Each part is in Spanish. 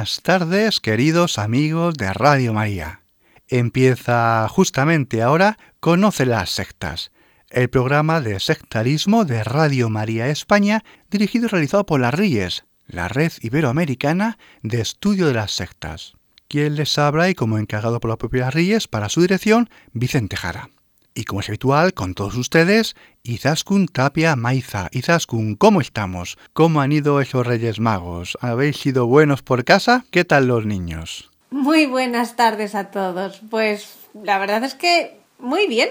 Buenas tardes, queridos amigos de Radio María. Empieza justamente ahora Conoce las sectas, el programa de sectarismo de Radio María España, dirigido y realizado por las RIES, la Red Iberoamericana de Estudio de las Sectas. Quien les habla y como encargado por la propia RIES para su dirección, Vicente Jara. Y como es habitual, con todos ustedes, Izaskun Tapia Maiza. Izaskun, ¿cómo estamos? ¿Cómo han ido esos Reyes Magos? ¿Habéis sido buenos por casa? ¿Qué tal los niños? Muy buenas tardes a todos. Pues la verdad es que muy bien.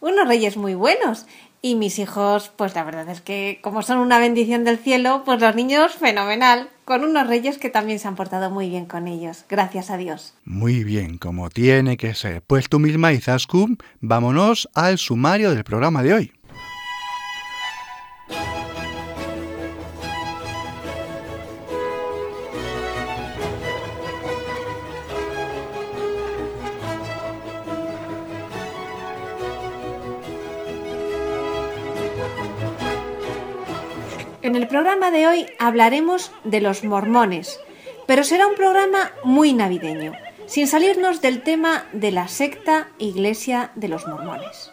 Unos Reyes muy buenos. Y mis hijos, pues la verdad es que como son una bendición del cielo, pues los niños fenomenal, con unos reyes que también se han portado muy bien con ellos, gracias a Dios. Muy bien, como tiene que ser. Pues tú misma, Izaskun, vámonos al sumario del programa de hoy. En el programa de hoy hablaremos de los mormones, pero será un programa muy navideño, sin salirnos del tema de la secta Iglesia de los Mormones.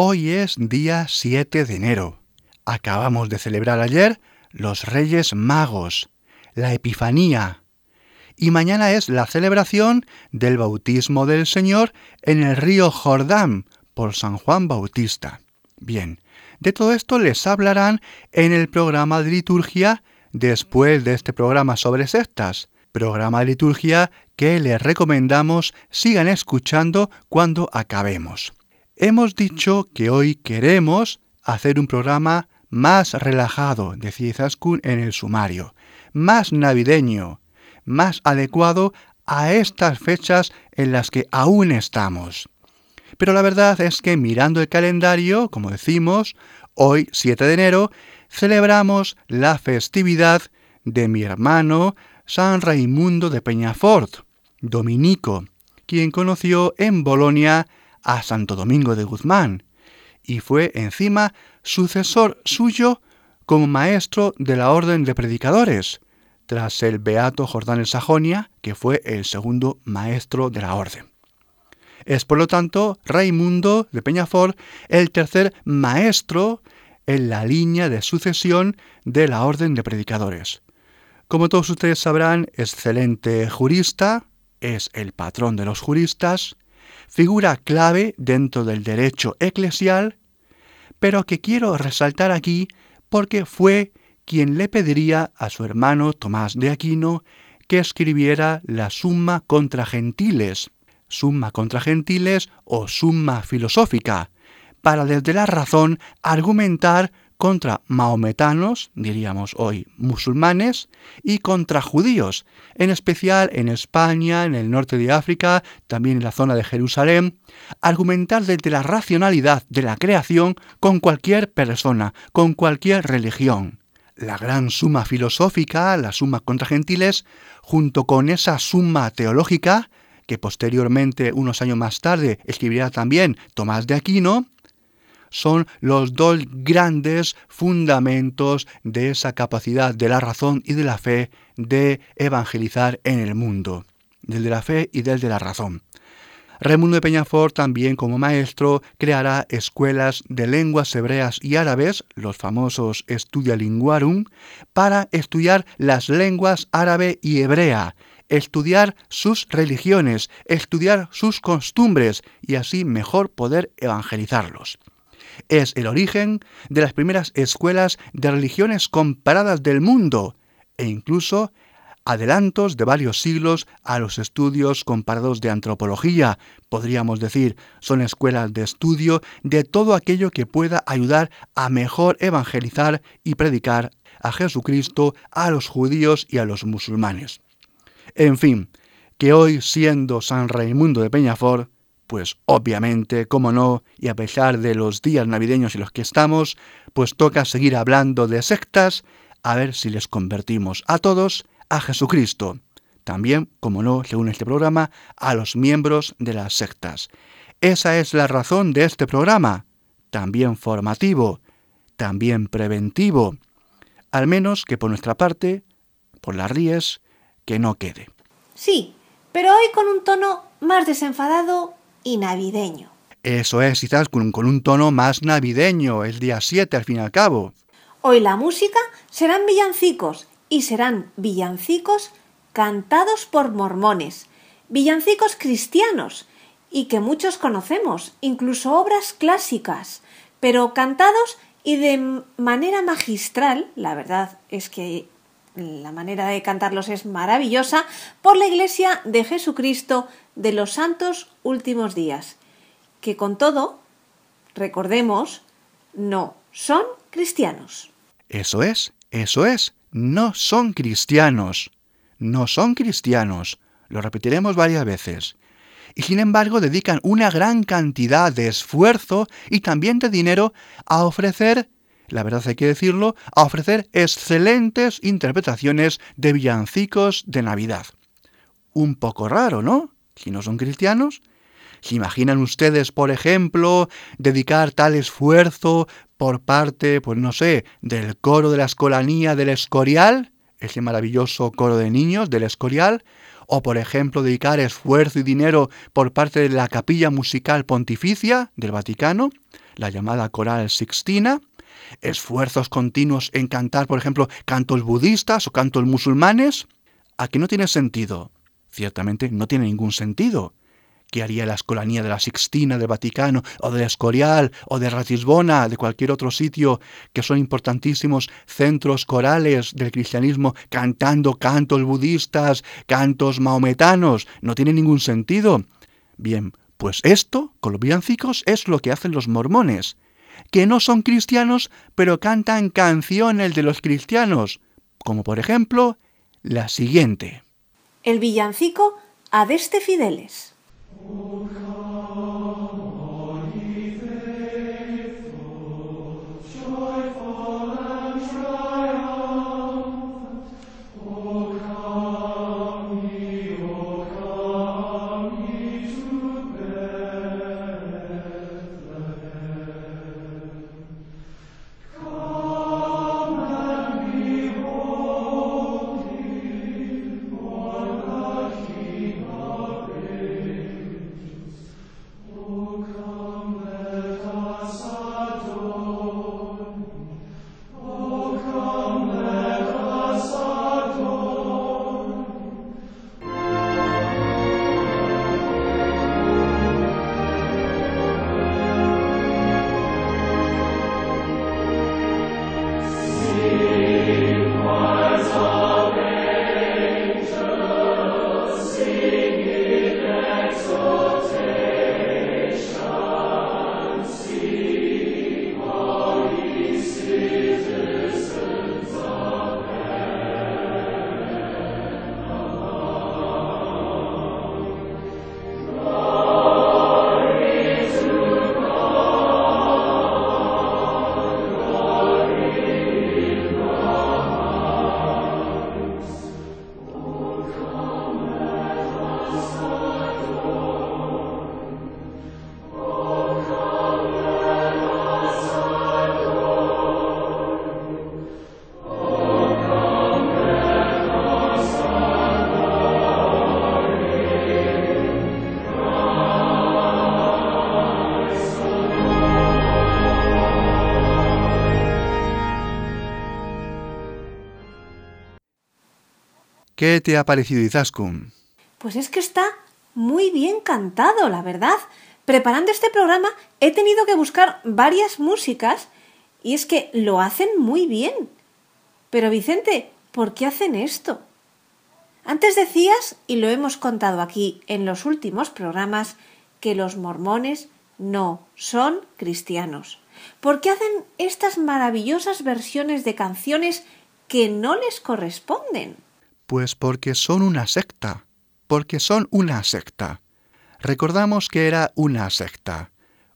Hoy es día 7 de enero. Acabamos de celebrar ayer los Reyes Magos, la Epifanía. Y mañana es la celebración del bautismo del Señor en el río Jordán por San Juan Bautista. Bien, de todo esto les hablarán en el programa de liturgia después de este programa sobre sectas, programa de liturgia que les recomendamos sigan escuchando cuando acabemos. Hemos dicho que hoy queremos hacer un programa más relajado, decía Izaskun en el sumario, más navideño, más adecuado a estas fechas en las que aún estamos. Pero la verdad es que mirando el calendario, como decimos, hoy 7 de enero, celebramos la festividad de mi hermano San Raimundo de Peñafort, dominico, quien conoció en Bolonia a Santo Domingo de Guzmán y fue encima sucesor suyo como maestro de la Orden de Predicadores, tras el Beato Jordán el Sajonia, que fue el segundo maestro de la Orden. Es por lo tanto Raimundo de Peñafort el tercer maestro en la línea de sucesión de la Orden de Predicadores. Como todos ustedes sabrán, excelente jurista, es el patrón de los juristas, figura clave dentro del derecho eclesial, pero que quiero resaltar aquí porque fue quien le pediría a su hermano Tomás de Aquino que escribiera la Summa contra Gentiles, Summa contra Gentiles o Summa filosófica, para desde la razón argumentar contra maometanos, diríamos hoy musulmanes, y contra judíos, en especial en España, en el norte de África, también en la zona de Jerusalén, argumentar desde la racionalidad de la creación con cualquier persona, con cualquier religión. La gran suma filosófica, la suma contra gentiles, junto con esa suma teológica, que posteriormente, unos años más tarde, escribirá también Tomás de Aquino, son los dos grandes fundamentos de esa capacidad de la razón y de la fe de evangelizar en el mundo, del de la fe y del de la razón. Raimundo de Peñafort también como maestro creará escuelas de lenguas hebreas y árabes, los famosos Studia Linguarum, para estudiar las lenguas árabe y hebrea, estudiar sus religiones, estudiar sus costumbres y así mejor poder evangelizarlos. Es el origen de las primeras escuelas de religiones comparadas del mundo e incluso adelantos de varios siglos a los estudios comparados de antropología. Podríamos decir, son escuelas de estudio de todo aquello que pueda ayudar a mejor evangelizar y predicar a Jesucristo a los judíos y a los musulmanes. En fin, que hoy siendo San Raimundo de Peñafort, pues obviamente, como no, y a pesar de los días navideños en los que estamos, pues toca seguir hablando de sectas, a ver si les convertimos a todos a Jesucristo. También, como no, según este programa, a los miembros de las sectas. Esa es la razón de este programa, también formativo, también preventivo. Al menos que por nuestra parte, por las ríes, que no quede. Sí, pero hoy con un tono más desenfadado y navideño. Eso es, quizás con, con un tono más navideño, el día 7 al fin y al cabo. Hoy la música serán villancicos y serán villancicos cantados por mormones, villancicos cristianos y que muchos conocemos, incluso obras clásicas, pero cantados y de manera magistral, la verdad es que la manera de cantarlos es maravillosa, por la Iglesia de Jesucristo de los Santos Últimos Días, que con todo, recordemos, no son cristianos. Eso es, eso es no son cristianos. No son cristianos. Lo repetiremos varias veces. Y sin embargo dedican una gran cantidad de esfuerzo y también de dinero a ofrecer, la verdad hay que decirlo, a ofrecer excelentes interpretaciones de villancicos de Navidad. Un poco raro, ¿no? Si no son cristianos. ¿Se imaginan ustedes, por ejemplo, dedicar tal esfuerzo por parte, pues no sé, del coro de la escolanía del Escorial, ese maravilloso coro de niños del Escorial, o por ejemplo dedicar esfuerzo y dinero por parte de la capilla musical pontificia del Vaticano, la llamada coral sixtina, esfuerzos continuos en cantar, por ejemplo, cantos budistas o cantos musulmanes, ¿a no tiene sentido? Ciertamente no tiene ningún sentido. ¿Qué haría la escolanía de la Sixtina del Vaticano o de Escorial o de Ratisbona, de cualquier otro sitio que son importantísimos centros corales del cristianismo cantando cantos budistas, cantos maometanos? No tiene ningún sentido. Bien, pues esto, con los villancicos, es lo que hacen los mormones, que no son cristianos, pero cantan canciones de los cristianos, como por ejemplo la siguiente. El villancico Adeste Fideles. ¿Qué te ha parecido Izaskun? Pues es que está muy bien cantado, la verdad. Preparando este programa he tenido que buscar varias músicas y es que lo hacen muy bien. Pero Vicente, ¿por qué hacen esto? Antes decías, y lo hemos contado aquí en los últimos programas, que los mormones no son cristianos. ¿Por qué hacen estas maravillosas versiones de canciones que no les corresponden? Pues porque son una secta, porque son una secta. Recordamos que era una secta.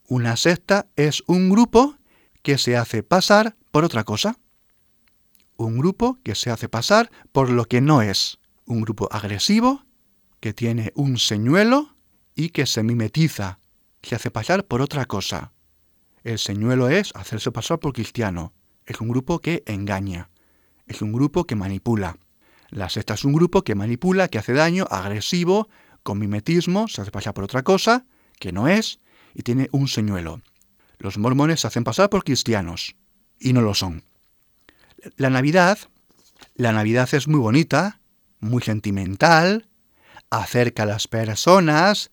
Una secta es un grupo que se hace pasar por otra cosa. Un grupo que se hace pasar por lo que no es. Un grupo agresivo que tiene un señuelo y que se mimetiza, se hace pasar por otra cosa. El señuelo es hacerse pasar por cristiano. Es un grupo que engaña. Es un grupo que manipula. La secta es un grupo que manipula, que hace daño, agresivo, con mimetismo, se hace pasar por otra cosa, que no es, y tiene un señuelo. Los mormones se hacen pasar por cristianos, y no lo son. La Navidad, la Navidad es muy bonita, muy sentimental, acerca a las personas,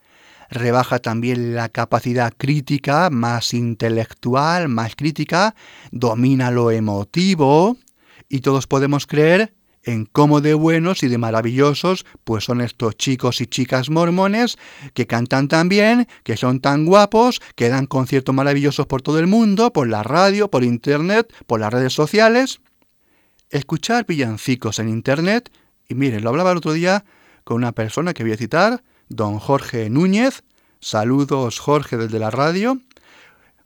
rebaja también la capacidad crítica, más intelectual, más crítica, domina lo emotivo, y todos podemos creer en cómo de buenos y de maravillosos pues son estos chicos y chicas mormones que cantan tan bien, que son tan guapos, que dan conciertos maravillosos por todo el mundo, por la radio, por internet, por las redes sociales. Escuchar villancicos en internet, y miren, lo hablaba el otro día con una persona que voy a citar, don Jorge Núñez. Saludos Jorge desde la radio.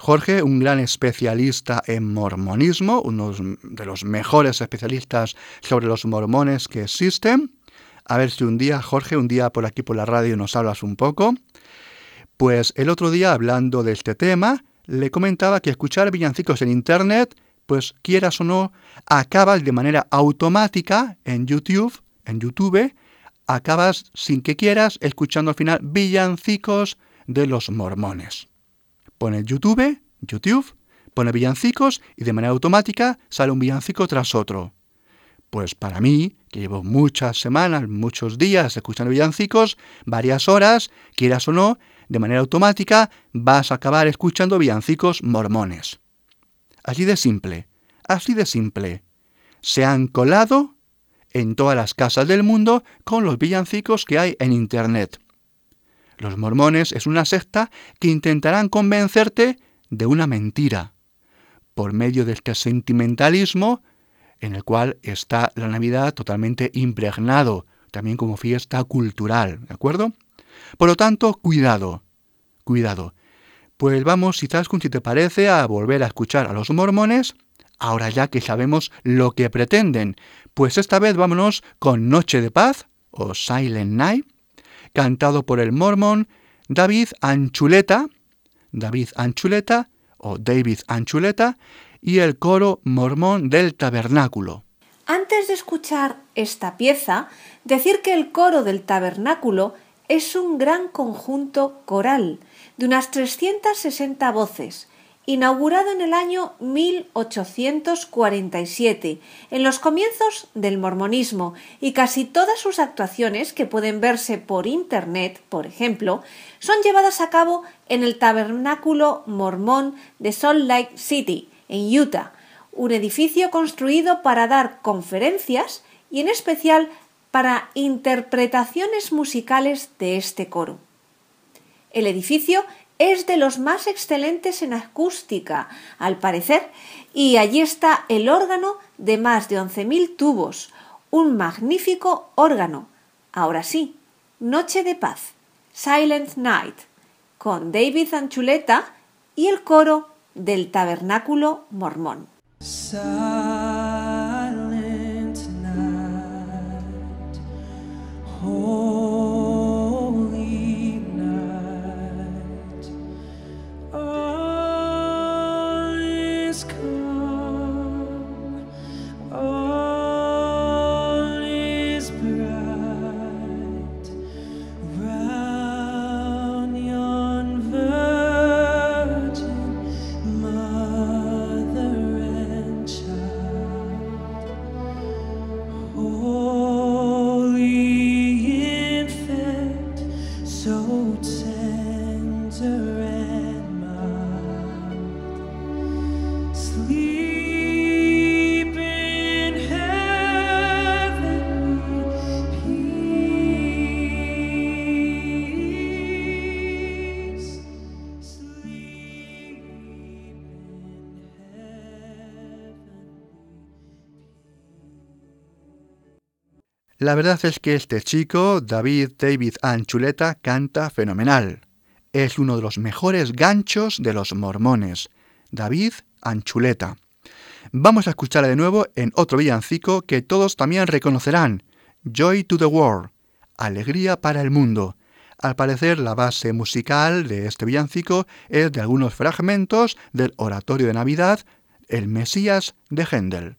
Jorge, un gran especialista en mormonismo, uno de los mejores especialistas sobre los mormones que existen. A ver si un día, Jorge, un día por aquí por la radio nos hablas un poco. Pues el otro día, hablando de este tema, le comentaba que escuchar villancicos en Internet, pues quieras o no, acabas de manera automática en YouTube, en YouTube, acabas sin que quieras escuchando al final villancicos de los mormones. Pone YouTube, YouTube, pone villancicos y de manera automática sale un villancico tras otro. Pues para mí, que llevo muchas semanas, muchos días escuchando villancicos, varias horas, quieras o no, de manera automática vas a acabar escuchando villancicos mormones. Así de simple, así de simple. Se han colado en todas las casas del mundo con los villancicos que hay en Internet. Los mormones es una secta que intentarán convencerte de una mentira, por medio de este sentimentalismo en el cual está la Navidad totalmente impregnado, también como fiesta cultural, ¿de acuerdo? Por lo tanto, cuidado, cuidado. Pues vamos, si si te parece, a volver a escuchar a los mormones ahora ya que sabemos lo que pretenden. Pues esta vez vámonos con Noche de Paz o Silent Night, cantado por el mormón David Anchuleta, David Anchuleta o David Anchuleta y el coro mormón del tabernáculo. Antes de escuchar esta pieza, decir que el coro del tabernáculo es un gran conjunto coral de unas 360 voces inaugurado en el año 1847, en los comienzos del mormonismo, y casi todas sus actuaciones, que pueden verse por Internet, por ejemplo, son llevadas a cabo en el Tabernáculo Mormón de Salt Lake City, en Utah, un edificio construido para dar conferencias y en especial para interpretaciones musicales de este coro. El edificio es de los más excelentes en acústica, al parecer, y allí está el órgano de más de 11.000 tubos, un magnífico órgano. Ahora sí, Noche de Paz, Silent Night, con David Anchuleta y el coro del Tabernáculo Mormón. Silent night. Oh, La verdad es que este chico, David David Anchuleta, canta fenomenal. Es uno de los mejores ganchos de los mormones. David Anchuleta. Vamos a escucharla de nuevo en otro villancico que todos también reconocerán. Joy to the World. Alegría para el mundo. Al parecer, la base musical de este villancico es de algunos fragmentos del oratorio de Navidad, El Mesías de Händel.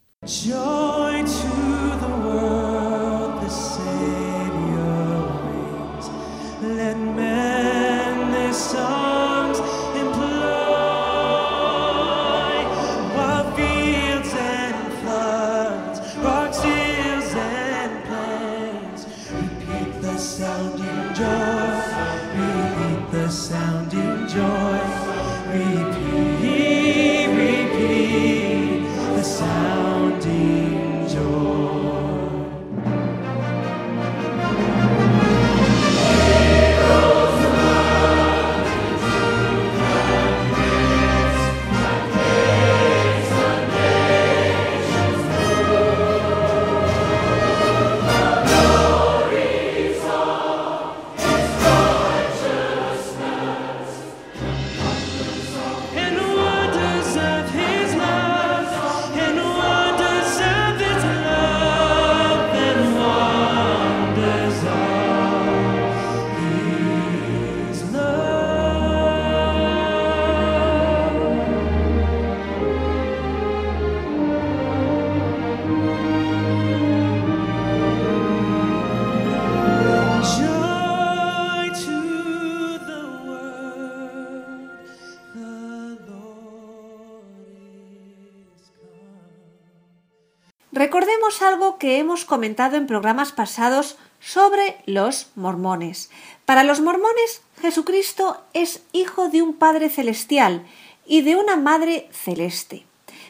Algo que hemos comentado en programas pasados sobre los mormones. Para los mormones, Jesucristo es hijo de un Padre celestial y de una Madre celeste.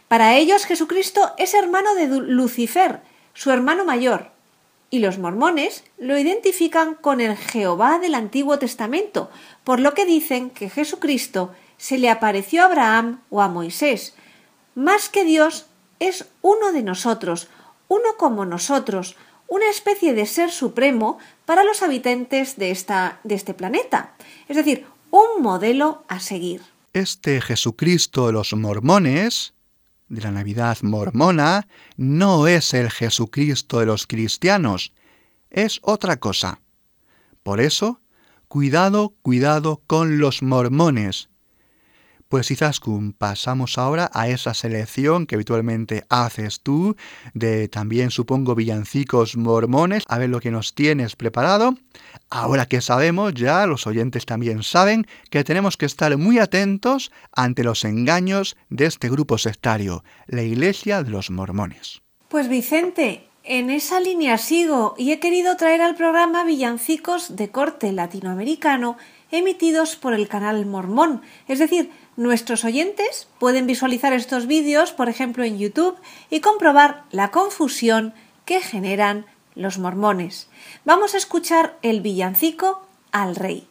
Para ellos, Jesucristo es hermano de Lucifer, su hermano mayor, y los mormones lo identifican con el Jehová del Antiguo Testamento, por lo que dicen que Jesucristo se le apareció a Abraham o a Moisés. Más que Dios, es uno de nosotros, uno como nosotros, una especie de ser supremo para los habitantes de, esta, de este planeta, es decir, un modelo a seguir. Este Jesucristo de los mormones, de la Navidad mormona, no es el Jesucristo de los cristianos, es otra cosa. Por eso, cuidado, cuidado con los mormones, pues Izaskun, pasamos ahora a esa selección que habitualmente haces tú, de también supongo villancicos mormones, a ver lo que nos tienes preparado. Ahora que sabemos, ya los oyentes también saben que tenemos que estar muy atentos ante los engaños de este grupo sectario, la Iglesia de los Mormones. Pues Vicente, en esa línea sigo y he querido traer al programa villancicos de corte latinoamericano emitidos por el canal Mormón, es decir, Nuestros oyentes pueden visualizar estos vídeos, por ejemplo, en YouTube y comprobar la confusión que generan los mormones. Vamos a escuchar el villancico al rey.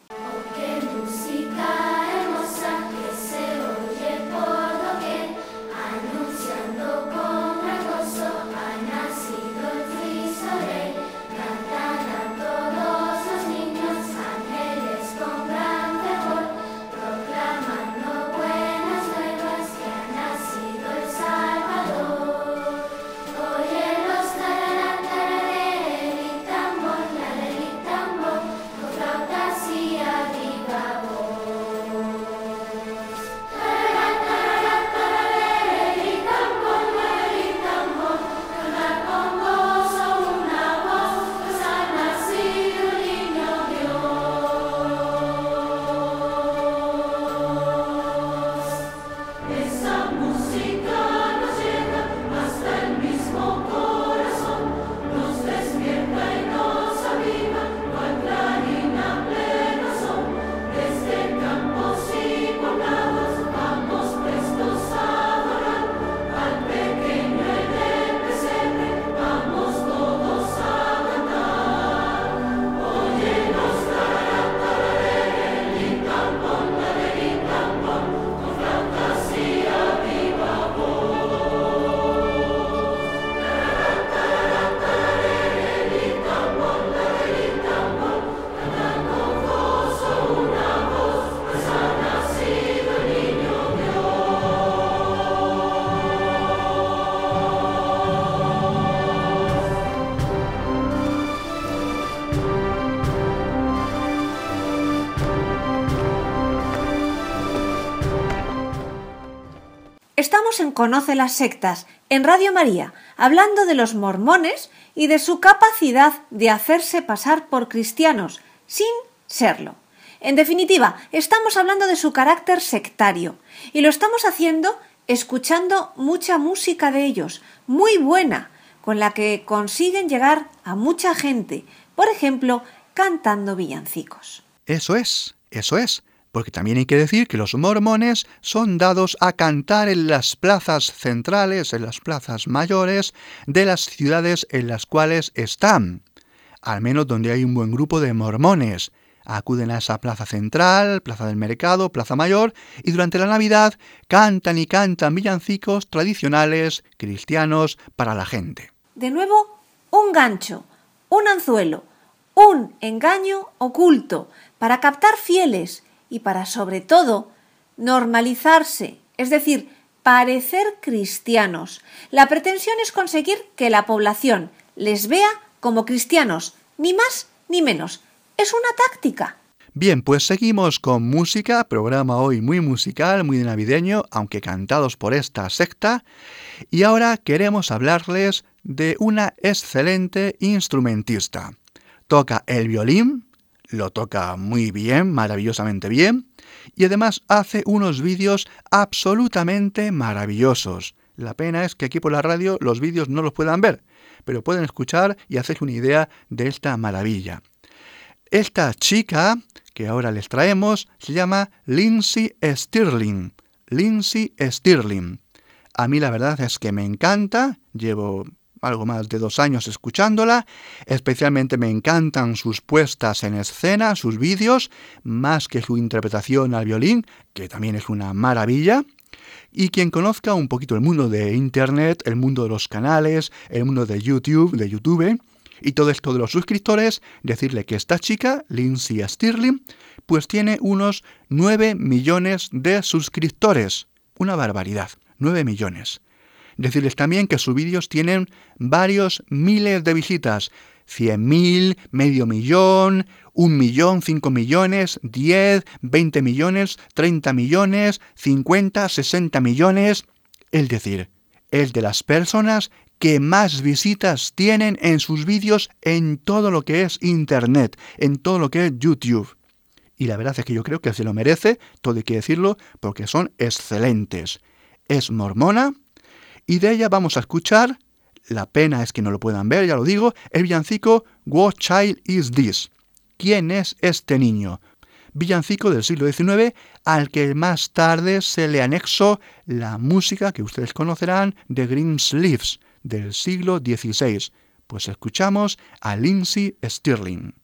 En Conoce las Sectas, en Radio María, hablando de los mormones y de su capacidad de hacerse pasar por cristianos, sin serlo. En definitiva, estamos hablando de su carácter sectario, y lo estamos haciendo escuchando mucha música de ellos, muy buena, con la que consiguen llegar a mucha gente, por ejemplo, cantando villancicos. Eso es, eso es porque también hay que decir que los mormones son dados a cantar en las plazas centrales, en las plazas mayores de las ciudades en las cuales están, al menos donde hay un buen grupo de mormones. Acuden a esa plaza central, plaza del mercado, plaza mayor, y durante la Navidad cantan y cantan villancicos tradicionales cristianos para la gente. De nuevo, un gancho, un anzuelo, un engaño oculto para captar fieles y para sobre todo normalizarse, es decir, parecer cristianos. La pretensión es conseguir que la población les vea como cristianos, ni más ni menos. Es una táctica. Bien, pues seguimos con música, programa hoy muy musical, muy navideño, aunque cantados por esta secta, y ahora queremos hablarles de una excelente instrumentista. Toca el violín, lo toca muy bien, maravillosamente bien, y además hace unos vídeos absolutamente maravillosos. La pena es que aquí por la radio los vídeos no los puedan ver, pero pueden escuchar y hacerse una idea de esta maravilla. Esta chica que ahora les traemos se llama Lindsay Stirling. Lindsay Stirling. A mí la verdad es que me encanta, llevo algo más de dos años escuchándola. Especialmente me encantan sus puestas en escena, sus vídeos, más que su interpretación al violín, que también es una maravilla. Y quien conozca un poquito el mundo de Internet, el mundo de los canales, el mundo de YouTube, de YouTube, y todo esto de los suscriptores, decirle que esta chica, Lindsay Stirling, pues tiene unos 9 millones de suscriptores. Una barbaridad, 9 millones. Decirles también que sus vídeos tienen varios miles de visitas. 100.000, medio millón, un millón, cinco millones, 10, 20 millones, 30 millones, 50, 60 millones. Es decir, es de las personas que más visitas tienen en sus vídeos en todo lo que es Internet, en todo lo que es YouTube. Y la verdad es que yo creo que se lo merece, todo hay que decirlo, porque son excelentes. Es mormona, y de ella vamos a escuchar, la pena es que no lo puedan ver, ya lo digo, el villancico What Child Is This? ¿Quién es este niño? Villancico del siglo XIX al que más tarde se le anexó la música que ustedes conocerán de Green Sleeves del siglo XVI. Pues escuchamos a Lindsay Stirling.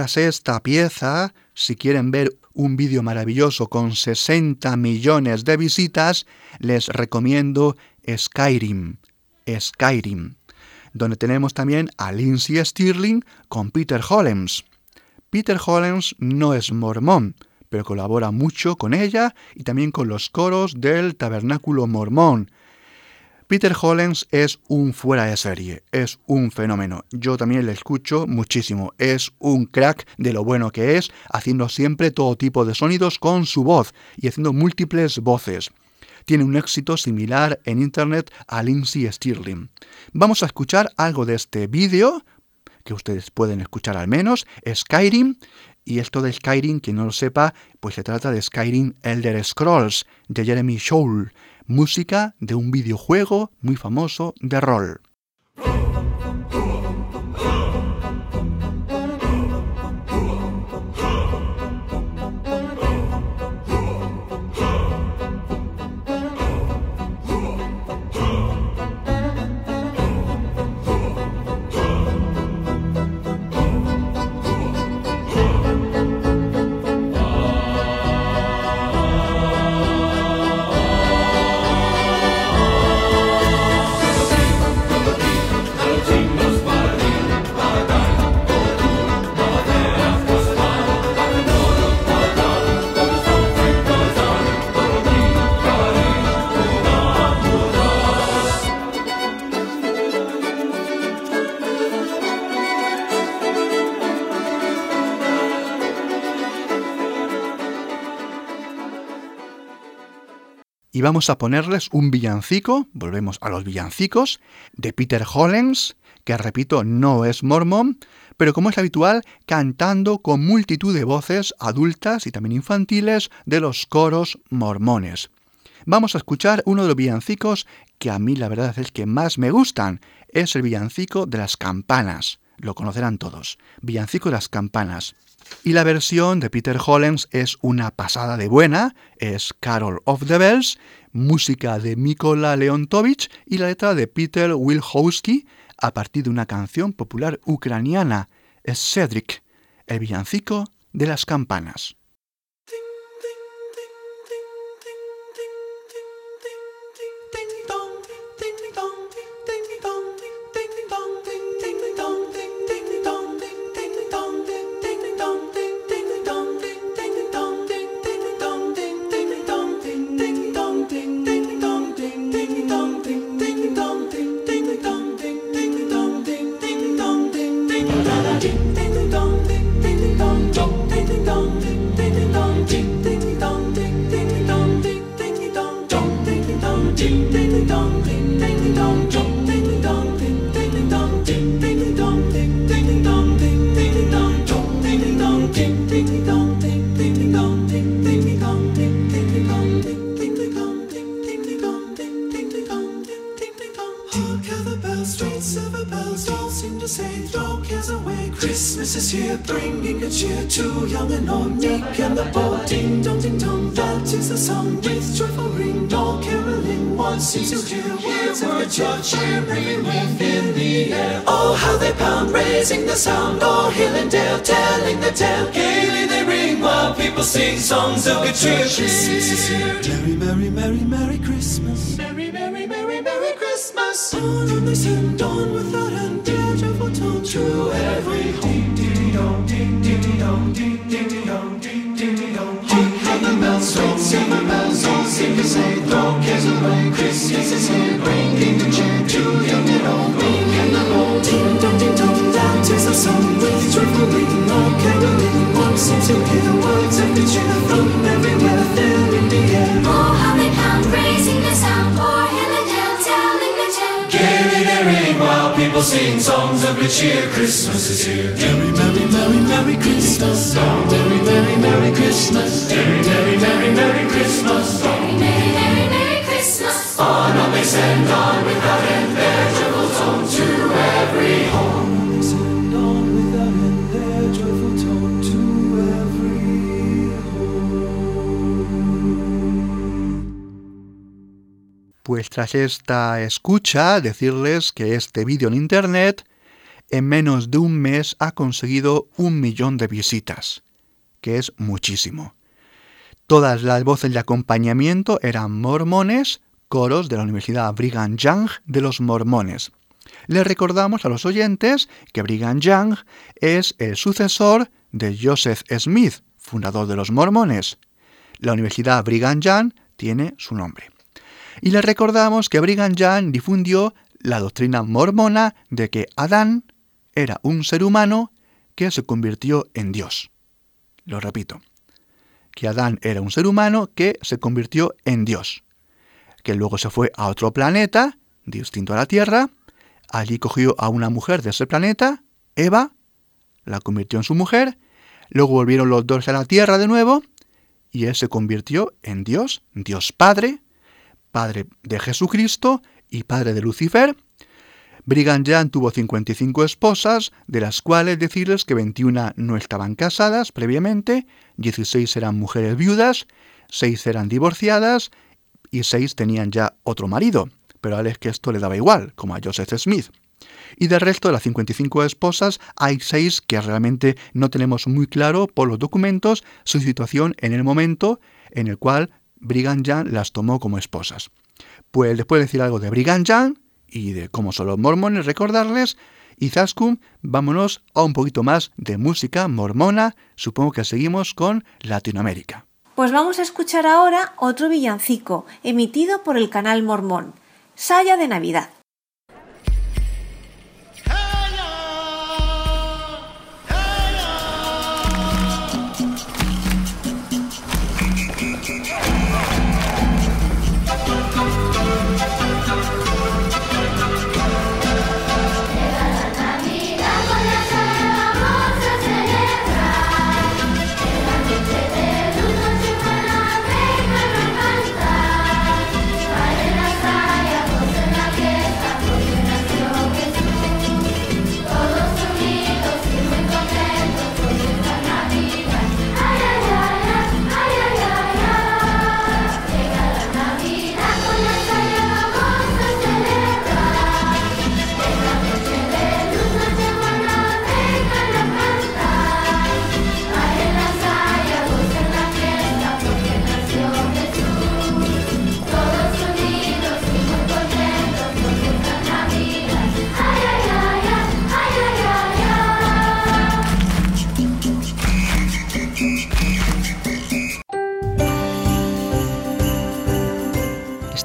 Tras esta pieza, si quieren ver un vídeo maravilloso con 60 millones de visitas, les recomiendo Skyrim. Skyrim. donde tenemos también a Lindsay Stirling con Peter Hollens. Peter Hollens no es mormón, pero colabora mucho con ella y también con los coros del Tabernáculo Mormón. Peter Hollens es un fuera de serie, es un fenómeno. Yo también le escucho muchísimo. Es un crack de lo bueno que es, haciendo siempre todo tipo de sonidos con su voz y haciendo múltiples voces. Tiene un éxito similar en internet a Lindsay Stirling. Vamos a escuchar algo de este vídeo, que ustedes pueden escuchar al menos, Skyrim, y esto de Skyrim, quien no lo sepa, pues se trata de Skyrim Elder Scrolls de Jeremy Scholl, música de un videojuego muy famoso de rol. Y vamos a ponerles un villancico, volvemos a los villancicos, de Peter Hollens, que repito, no es mormón, pero como es habitual, cantando con multitud de voces adultas y también infantiles de los coros mormones. Vamos a escuchar uno de los villancicos que a mí la verdad es que más me gustan, es el villancico de las campanas. Lo conocerán todos. Villancico de las campanas. Y la versión de Peter Hollens es una pasada de buena, es Carol of the Bells, música de Mikola Leontovich y la letra de Peter Wilhowski a partir de una canción popular ucraniana, Cedric, el villancico de las campanas. Raising the sound, o'er hill and dale, telling the tale. Gaily they ring while people sing songs of good cheer. Merry, merry, merry, merry Christmas. Merry, merry, merry, merry Christmas. On and they send on without end, dear joyful tone through every home. Ding, ding, dong, ding, ding, dong, ding, ding, dong, ding, ding, dong. Hark how the bells ring, silver bells all seem to say, throw cares away. Christmas is here, bringing the cheer to young and old, weak and the bold. Ding, dong, ding, dong is a song with joyful ring or caroling. One seems to hear the words of the cheer from everywhere there in the air. Oh, how they pound, raising the sound, o'er hill and dale, telling the tale. Gaily they ring while people sing songs of good cheer. Christmas is here. Merry, merry, merry, merry Christmas. Merry, merry, merry Christmas. Merry, merry, merry, merry Christmas. Merry, merry, merry, merry Christmas. On, on they send on without end their joyful Pues tras esta escucha, decirles que este vídeo en Internet en menos de un mes ha conseguido un millón de visitas, que es muchísimo. Todas las voces de acompañamiento eran mormones, coros de la Universidad Brigham Young de los mormones. Le recordamos a los oyentes que Brigham Young es el sucesor de Joseph Smith, fundador de los mormones. La Universidad Brigham Young tiene su nombre. Y le recordamos que Brigham Young difundió la doctrina mormona de que Adán era un ser humano que se convirtió en Dios. Lo repito, que Adán era un ser humano que se convirtió en Dios, que luego se fue a otro planeta, distinto a la Tierra, allí cogió a una mujer de ese planeta, Eva, la convirtió en su mujer, luego volvieron los dos a la Tierra de nuevo, y él se convirtió en Dios, Dios Padre, Padre de Jesucristo y Padre de Lucifer, Brigham Young tuvo 55 esposas, de las cuales decirles que 21 no estaban casadas previamente, 16 eran mujeres viudas, 6 eran divorciadas y 6 tenían ya otro marido. Pero a él es que esto le daba igual, como a Joseph Smith. Y del resto de las 55 esposas hay 6 que realmente no tenemos muy claro por los documentos su situación en el momento en el cual Brigham Young las tomó como esposas. Pues después de decir algo de Brigham Young, y de cómo son los mormones, recordarles. Y Zaskum, vámonos a un poquito más de música mormona. Supongo que seguimos con Latinoamérica. Pues vamos a escuchar ahora otro villancico emitido por el canal Mormón, Saya de Navidad.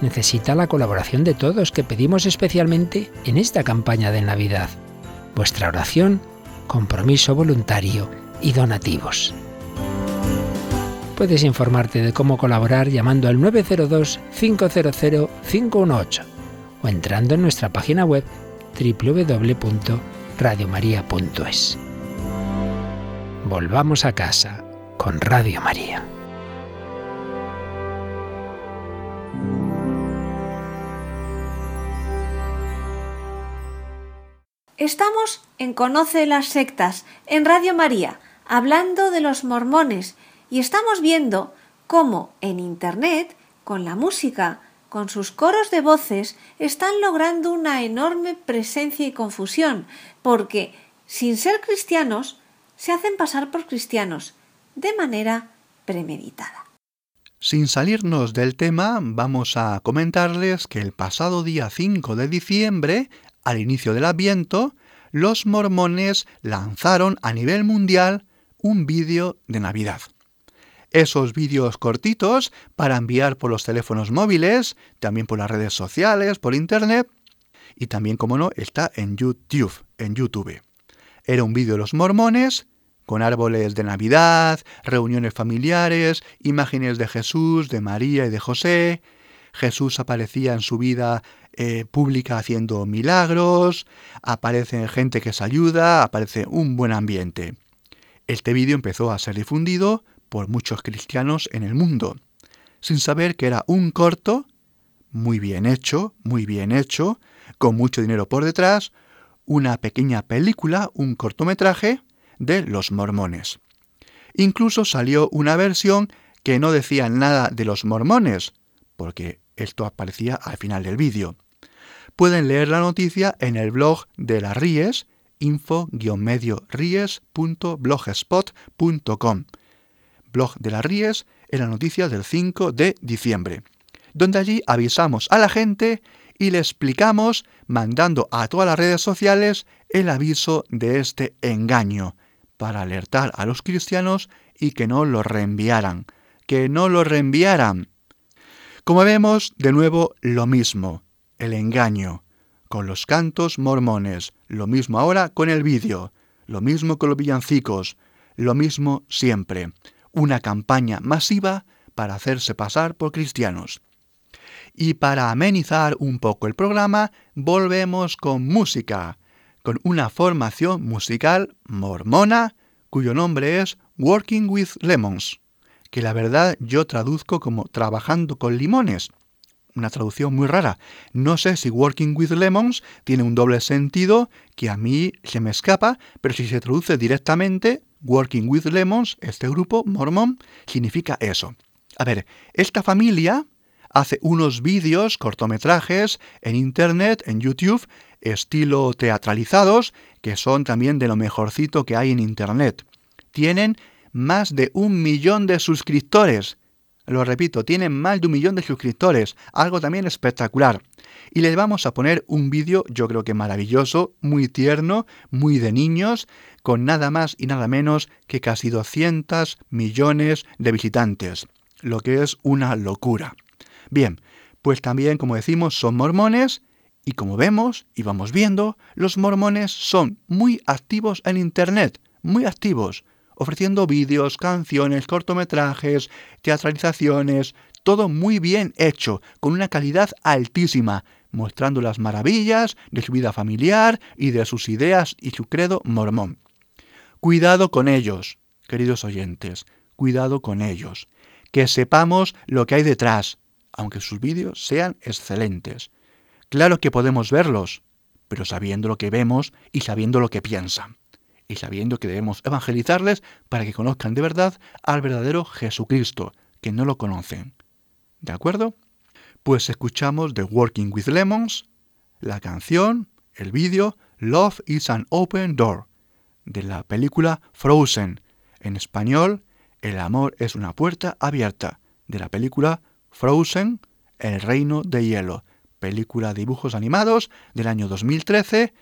necesita la colaboración de todos que pedimos especialmente en esta campaña de Navidad. Vuestra oración, compromiso voluntario y donativos. Puedes informarte de cómo colaborar llamando al 902-500-518 o entrando en nuestra página web www.radiomaria.es. Volvamos a casa con Radio María. Estamos en Conoce las sectas, en Radio María, hablando de los mormones, y estamos viendo cómo en Internet, con la música, con sus coros de voces, están logrando una enorme presencia y confusión, porque, sin ser cristianos, se hacen pasar por cristianos, de manera premeditada. Sin salirnos del tema, vamos a comentarles que el pasado día 5 de diciembre al inicio del Adviento, los mormones lanzaron a nivel mundial un vídeo de Navidad. Esos vídeos cortitos para enviar por los teléfonos móviles, también por las redes sociales, por internet y también, como no, está en YouTube, en YouTube. Era un vídeo de los mormones con árboles de Navidad, reuniones familiares, imágenes de Jesús, de María y de José. Jesús aparecía en su vida eh, pública haciendo milagros, aparece gente que se ayuda, aparece un buen ambiente. Este vídeo empezó a ser difundido por muchos cristianos en el mundo, sin saber que era un corto, muy bien hecho, muy bien hecho, con mucho dinero por detrás, una pequeña película, un cortometraje de los mormones. Incluso salió una versión que no decía nada de los mormones, porque esto aparecía al final del vídeo. Pueden leer la noticia en el blog de las Ries, info-ries.blogspot.com. Blog de las Ries en la noticia del 5 de diciembre, donde allí avisamos a la gente y le explicamos, mandando a todas las redes sociales, el aviso de este engaño, para alertar a los cristianos y que no lo reenviaran, que no lo reenviaran. Como vemos, de nuevo lo mismo, el engaño, con los cantos mormones, lo mismo ahora con el vídeo, lo mismo con los villancicos, lo mismo siempre, una campaña masiva para hacerse pasar por cristianos. Y para amenizar un poco el programa, volvemos con música, con una formación musical mormona cuyo nombre es Working with Lemons, que la verdad yo traduzco como trabajando con limones. Una traducción muy rara. No sé si Working with Lemons tiene un doble sentido que a mí se me escapa, pero si se traduce directamente, Working with Lemons, este grupo mormón, significa eso. A ver, esta familia hace unos vídeos, cortometrajes en Internet, en YouTube, estilo teatralizados, que son también de lo mejorcito que hay en Internet. Tienen más de un millón de suscriptores. Lo repito, tienen más de un millón de suscriptores, algo también espectacular. Y les vamos a poner un vídeo, yo creo que maravilloso, muy tierno, muy de niños, con nada más y nada menos que casi 200 millones de visitantes, lo que es una locura. Bien, pues también, como decimos, son mormones y como vemos y vamos viendo, los mormones son muy activos en Internet, muy activos, ofreciendo vídeos, canciones, cortometrajes, teatralizaciones, todo muy bien hecho, con una calidad altísima, mostrando las maravillas de su vida familiar y de sus ideas y su credo mormón. Cuidado con ellos, queridos oyentes, cuidado con ellos, que sepamos lo que hay detrás, aunque sus vídeos sean excelentes. Claro que podemos verlos, pero sabiendo lo que vemos y sabiendo lo que piensan, y sabiendo que debemos evangelizarles para que conozcan de verdad al verdadero Jesucristo, que no lo conocen. ¿De acuerdo? Pues escuchamos The Working with Lemons, la canción, el vídeo Love is an Open Door, de la película Frozen, en español El amor es una puerta abierta, de la película Frozen, El Reino de Hielo, película de dibujos animados del año 2013.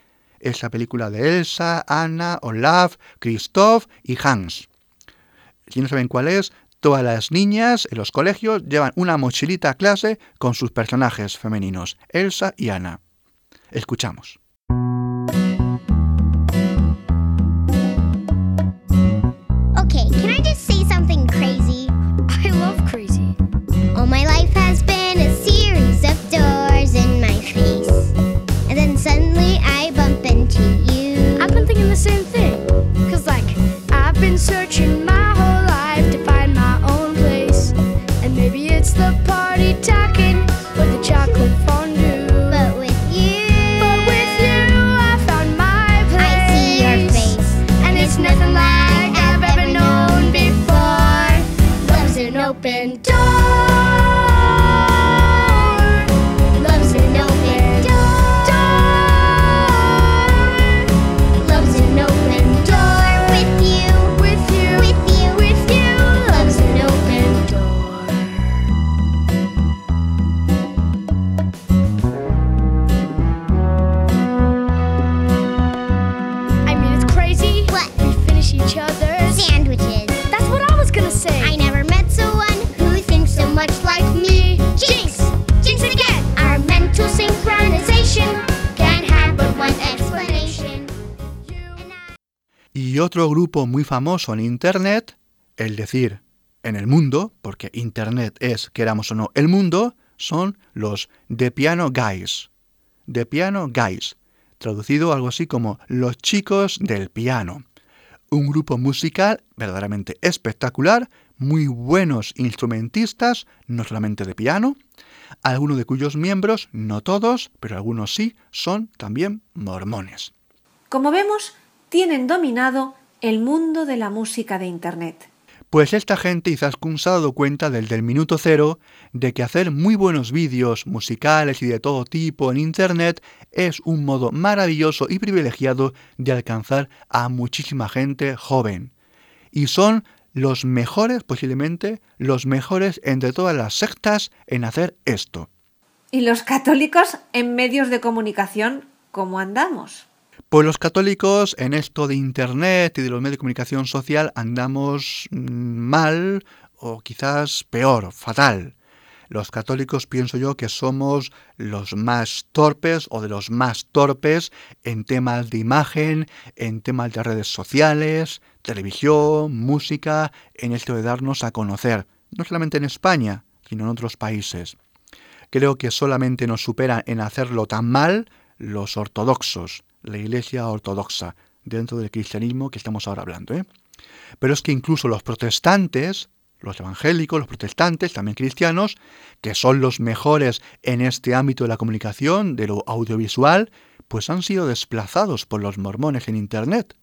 Es la película de Elsa, Anna, Olaf, Christoph y Hans. Si no saben cuál es, todas las niñas en los colegios llevan una mochilita a clase con sus personajes femeninos, Elsa y Anna. Escuchamos. Otro grupo muy famoso en Internet, el decir en el mundo, porque Internet es, queramos o no, el mundo, son los The Piano Guys. The Piano Guys, traducido algo así como los chicos del piano. Un grupo musical verdaderamente espectacular, muy buenos instrumentistas, no solamente de piano, algunos de cuyos miembros, no todos, pero algunos sí, son también mormones. Como vemos, tienen dominado el mundo de la música de Internet. Pues esta gente Izaskun se ha dado cuenta desde el minuto cero de que hacer muy buenos vídeos musicales y de todo tipo en Internet es un modo maravilloso y privilegiado de alcanzar a muchísima gente joven. Y son los mejores, posiblemente, los mejores entre todas las sectas en hacer esto. ¿Y los católicos en medios de comunicación cómo andamos? Pues los católicos en esto de Internet y de los medios de comunicación social andamos mm, mal o quizás peor, fatal. Los católicos pienso yo que somos los más torpes o de los más torpes en temas de imagen, en temas de redes sociales, televisión, música, en esto de darnos a conocer, no solamente en España, sino en otros países. Creo que solamente nos superan en hacerlo tan mal los ortodoxos, la Iglesia ortodoxa, dentro del cristianismo que estamos ahora hablando. ¿eh? Pero es que incluso los protestantes, los evangélicos, los protestantes, también cristianos, que son los mejores en este ámbito de la comunicación, de lo audiovisual, pues han sido desplazados por los mormones en Internet,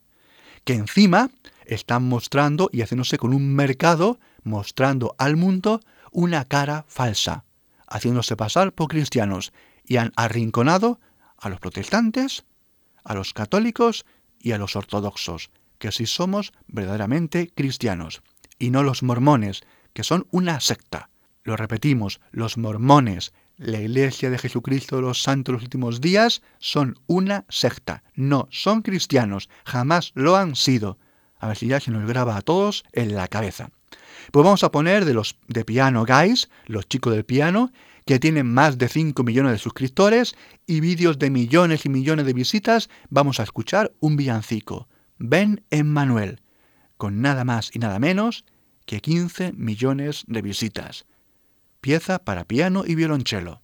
que encima están mostrando y haciéndose con un mercado, mostrando al mundo una cara falsa, haciéndose pasar por cristianos, y han arrinconado a los protestantes, a los católicos y a los ortodoxos, que sí somos verdaderamente cristianos y no los mormones, que son una secta. Lo repetimos, los mormones, la Iglesia de Jesucristo de los Santos de los últimos días, son una secta. No son cristianos, jamás lo han sido. A ver si ya se nos graba a todos en la cabeza. Pues vamos a poner de los de Piano Guys, los chicos del piano, que tienen más de 5 millones de suscriptores y vídeos de millones y millones de visitas, vamos a escuchar un villancico. Ven Emmanuel con nada más y nada menos que 15 millones de visitas. Pieza para piano y violonchelo.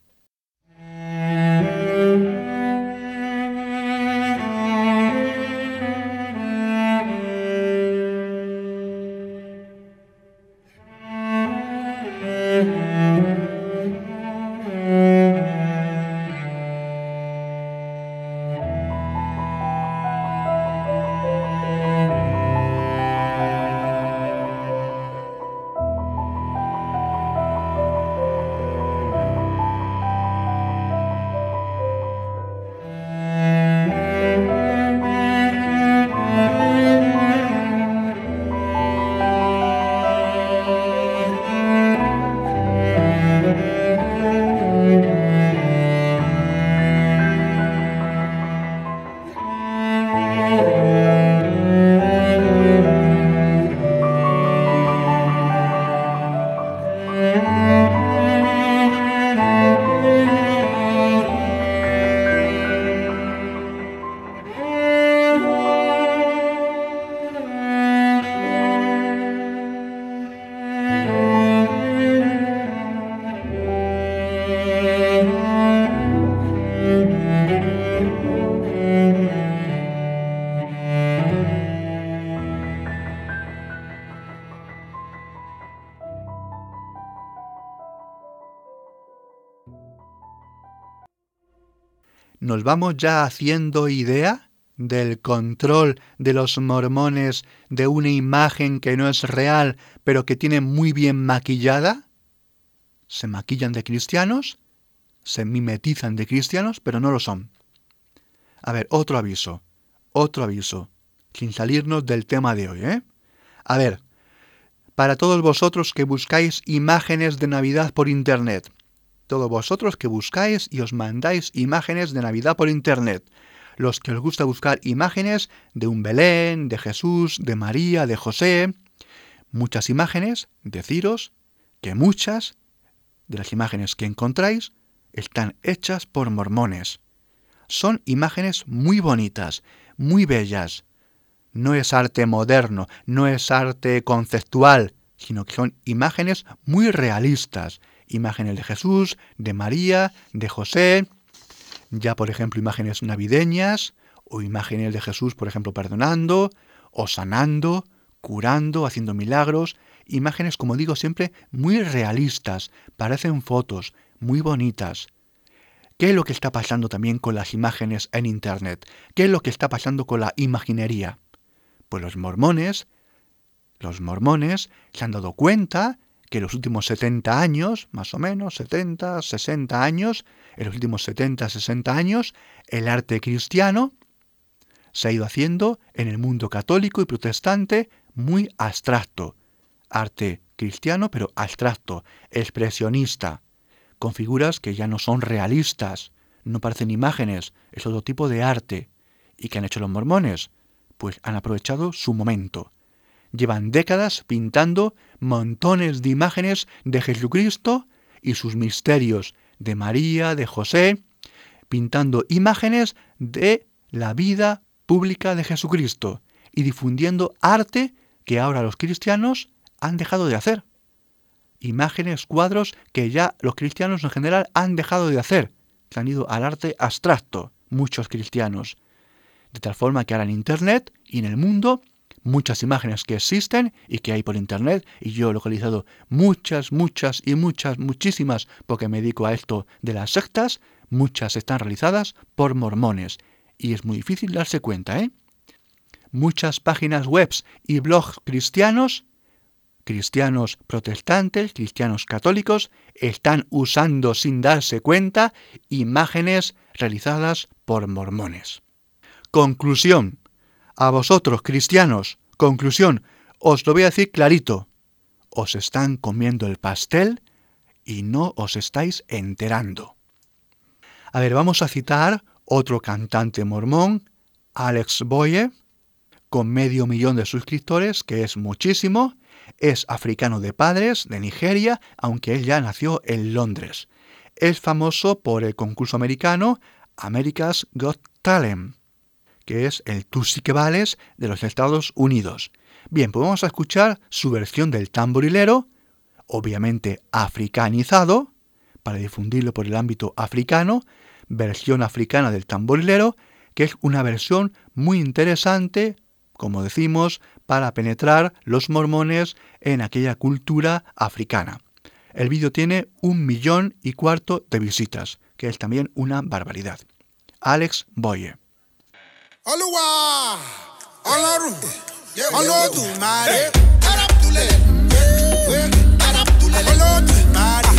¿Nos vamos ya haciendo idea del control de los mormones de una imagen que no es real, pero que tiene muy bien maquillada? Se maquillan de cristianos, se mimetizan de cristianos, pero no lo son. A ver, otro aviso, otro aviso, sin salirnos del tema de hoy, ¿eh? A ver, para todos vosotros que buscáis imágenes de Navidad por Internet, todos vosotros que buscáis y os mandáis imágenes de Navidad por Internet, los que os gusta buscar imágenes de un Belén, de Jesús, de María, de José, muchas imágenes, deciros que muchas de las imágenes que encontráis están hechas por mormones. Son imágenes muy bonitas, muy bellas. No es arte moderno, no es arte conceptual, sino que son imágenes muy realistas, imágenes de Jesús, de María, de José, ya por ejemplo imágenes navideñas o imágenes de Jesús, por ejemplo, perdonando o sanando, curando, haciendo milagros, imágenes, como digo siempre, muy realistas, parecen fotos, muy bonitas, ¿Qué es lo que está pasando también con las imágenes en Internet? ¿Qué es lo que está pasando con la imaginería? Pues los mormones, los mormones se han dado cuenta que en los últimos 70 años, más o menos, 70, 60 años, en los últimos 70, 60 años, el arte cristiano se ha ido haciendo en el mundo católico y protestante muy abstracto. Arte cristiano, pero abstracto, expresionista, con figuras que ya no son realistas, no parecen imágenes, es otro tipo de arte. ¿Y qué han hecho los mormones? Pues han aprovechado su momento. Llevan décadas pintando montones de imágenes de Jesucristo y sus misterios, de María, de José, pintando imágenes de la vida pública de Jesucristo y difundiendo arte que ahora los cristianos han dejado de hacer. Imágenes, cuadros que ya los cristianos en general han dejado de hacer. Se han ido al arte abstracto, muchos cristianos. De tal forma que ahora en Internet y en el mundo, muchas imágenes que existen y que hay por Internet, y yo he localizado muchas, muchas y muchas, muchísimas, porque me dedico a esto de las sectas, muchas están realizadas por mormones. Y es muy difícil darse cuenta, ¿eh? Muchas páginas web y blogs cristianos cristianos protestantes, cristianos católicos, están usando sin darse cuenta imágenes realizadas por mormones. Conclusión. A vosotros, cristianos, conclusión, os lo voy a decir clarito. Os están comiendo el pastel y no os estáis enterando. A ver, vamos a citar otro cantante mormón, Alex Boye, con medio millón de suscriptores, que es muchísimo, es africano de padres, de Nigeria, aunque él ya nació en Londres. Es famoso por el concurso americano America's Got Talent, que es el Tú vales de los Estados Unidos. Bien, pues vamos a escuchar su versión del tamborilero, obviamente africanizado, para difundirlo por el ámbito africano, versión africana del tamborilero, que es una versión muy interesante, como decimos, para penetrar los mormones en aquella cultura africana. El vídeo tiene un millón y cuarto de visitas, que es también una barbaridad. Alex Boye. olúwa ọlọ́run olódùmarè. arábùtúlẹ̀ olódùmarè.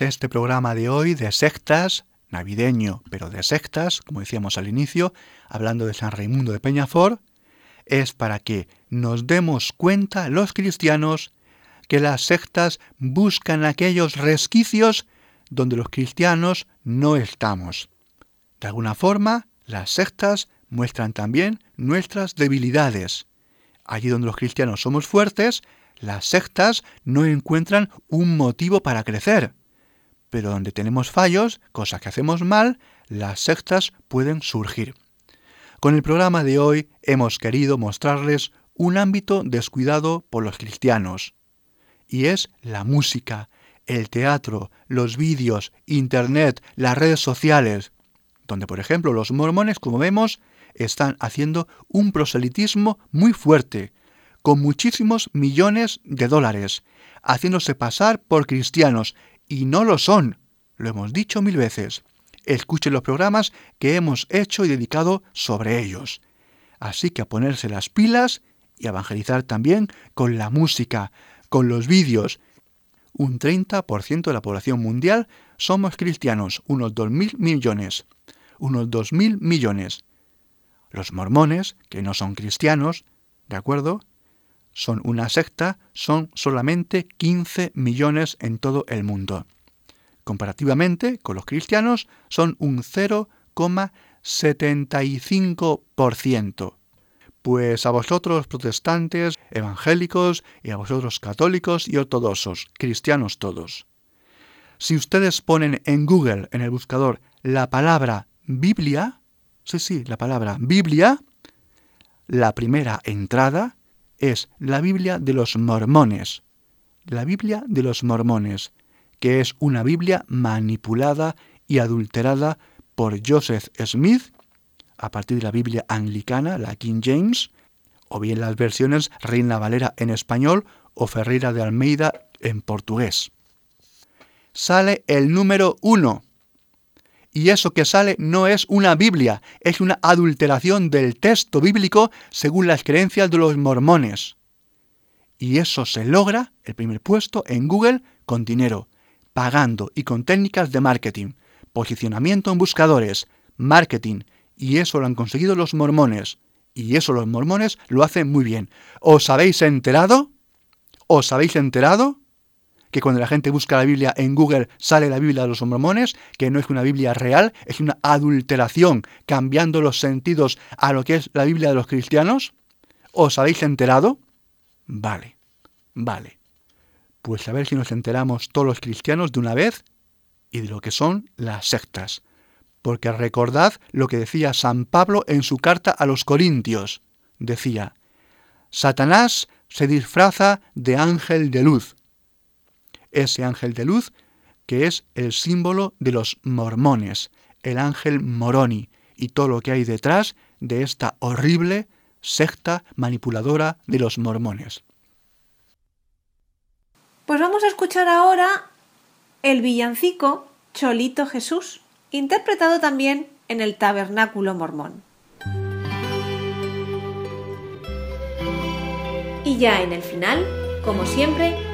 Este programa de hoy de sectas, navideño, pero de sectas, como decíamos al inicio, hablando de San Raimundo de Peñafort, es para que nos demos cuenta los cristianos que las sectas buscan aquellos resquicios donde los cristianos no estamos. De alguna forma, las sectas muestran también nuestras debilidades. Allí donde los cristianos somos fuertes, las sectas no encuentran un motivo para crecer. Pero donde tenemos fallos, cosas que hacemos mal, las sectas pueden surgir. Con el programa de hoy hemos querido mostrarles un ámbito descuidado por los cristianos, y es la música, el teatro, los vídeos, Internet, las redes sociales, donde por ejemplo los mormones, como vemos, están haciendo un proselitismo muy fuerte, con muchísimos millones de dólares, haciéndose pasar por cristianos, y no lo son. Lo hemos dicho mil veces. Escuchen los programas que hemos hecho y dedicado sobre ellos. Así que a ponerse las pilas y evangelizar también con la música, con los vídeos un 30% de la población mundial somos cristianos, unos 2.000 millones. Unos 2.000 millones. Los mormones, que no son cristianos, ¿de acuerdo? Son una secta, son solamente 15 millones en todo el mundo. Comparativamente con los cristianos, son un 0,75%. Pues a vosotros protestantes, evangélicos y a vosotros católicos y ortodoxos, cristianos todos. Si ustedes ponen en Google, en el buscador, la palabra Biblia, sí, sí, la palabra Biblia, la primera entrada es la Biblia de los mormones. La Biblia de los mormones, que es una Biblia manipulada y adulterada por Joseph Smith a partir de la Biblia anglicana, la King James, o bien las versiones Reina Valera en español o Ferreira de Almeida en portugués. Sale el número uno. Y eso que sale no es una Biblia, es una adulteración del texto bíblico según las creencias de los mormones. Y eso se logra, el primer puesto, en Google con dinero, pagando y con técnicas de marketing, posicionamiento en buscadores, marketing, y eso lo han conseguido los mormones. Y eso los mormones lo hacen muy bien. ¿Os habéis enterado? ¿Os habéis enterado? Que cuando la gente busca la Biblia en Google sale la Biblia de los mormones, que no es una Biblia real, es una adulteración, cambiando los sentidos a lo que es la Biblia de los cristianos. ¿Os habéis enterado? Vale, vale. Pues a ver si nos enteramos todos los cristianos de una vez y de lo que son las sectas porque recordad lo que decía San Pablo en su carta a los Corintios. Decía, Satanás se disfraza de ángel de luz. Ese ángel de luz que es el símbolo de los mormones, el ángel moroni y todo lo que hay detrás de esta horrible secta manipuladora de los mormones. Pues vamos a escuchar ahora el villancico Cholito Jesús interpretado también en el Tabernáculo Mormón. Y ya en el final, como siempre,